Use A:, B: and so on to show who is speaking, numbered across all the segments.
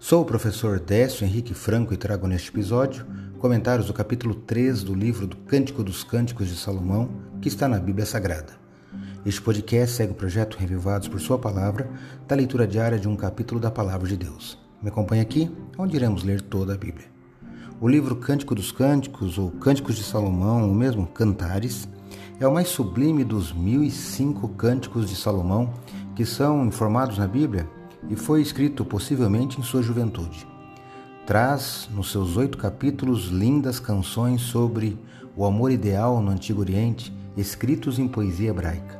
A: Sou o professor Décio Henrique Franco e trago neste episódio comentários do capítulo 3 do livro do Cântico dos Cânticos de Salomão, que está na Bíblia Sagrada. Este podcast segue o projeto Revivados por Sua Palavra, da leitura diária de um capítulo da Palavra de Deus. Me acompanhe aqui, onde iremos ler toda a Bíblia. O livro Cântico dos Cânticos, ou Cânticos de Salomão, ou mesmo Cantares, é o mais sublime dos 1005 cânticos de Salomão que são informados na Bíblia e foi escrito possivelmente em sua juventude. Traz, nos seus oito capítulos, lindas canções sobre o amor ideal no Antigo Oriente, escritos em poesia hebraica.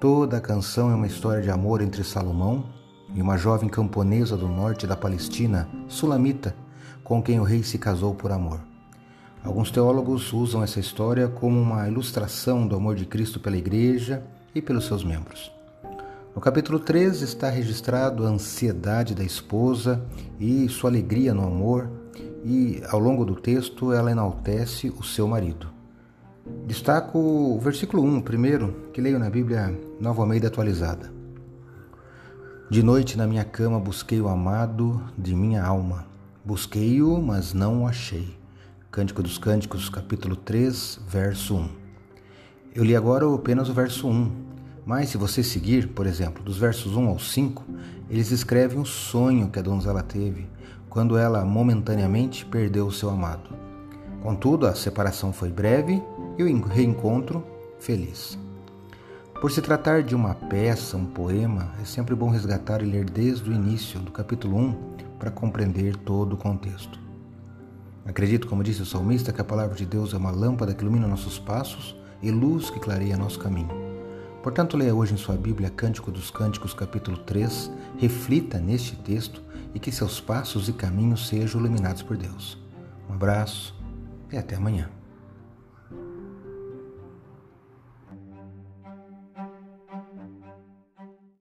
A: Toda a canção é uma história de amor entre Salomão e uma jovem camponesa do norte da Palestina, Sulamita, com quem o rei se casou por amor. Alguns teólogos usam essa história como uma ilustração do amor de Cristo pela Igreja e pelos seus membros. No capítulo 3 está registrado a ansiedade da esposa e sua alegria no amor, e ao longo do texto ela enaltece o seu marido. Destaco o versículo 1, primeiro, que leio na Bíblia Nova Almeida atualizada. De noite na minha cama busquei o amado de minha alma. Busquei-o, mas não o achei. Cântico dos Cânticos, capítulo 3, verso 1. Eu li agora apenas o verso 1, mas se você seguir, por exemplo, dos versos 1 ao 5, eles escrevem o sonho que a donzela teve quando ela momentaneamente perdeu o seu amado. Contudo, a separação foi breve e o reencontro feliz. Por se tratar de uma peça, um poema, é sempre bom resgatar e ler desde o início do capítulo 1 para compreender todo o contexto. Acredito, como disse o salmista, que a palavra de Deus é uma lâmpada que ilumina nossos passos e luz que clareia nosso caminho. Portanto, leia hoje em sua Bíblia Cântico dos Cânticos, capítulo 3, reflita neste texto e que seus passos e caminhos sejam iluminados por Deus. Um abraço e até amanhã.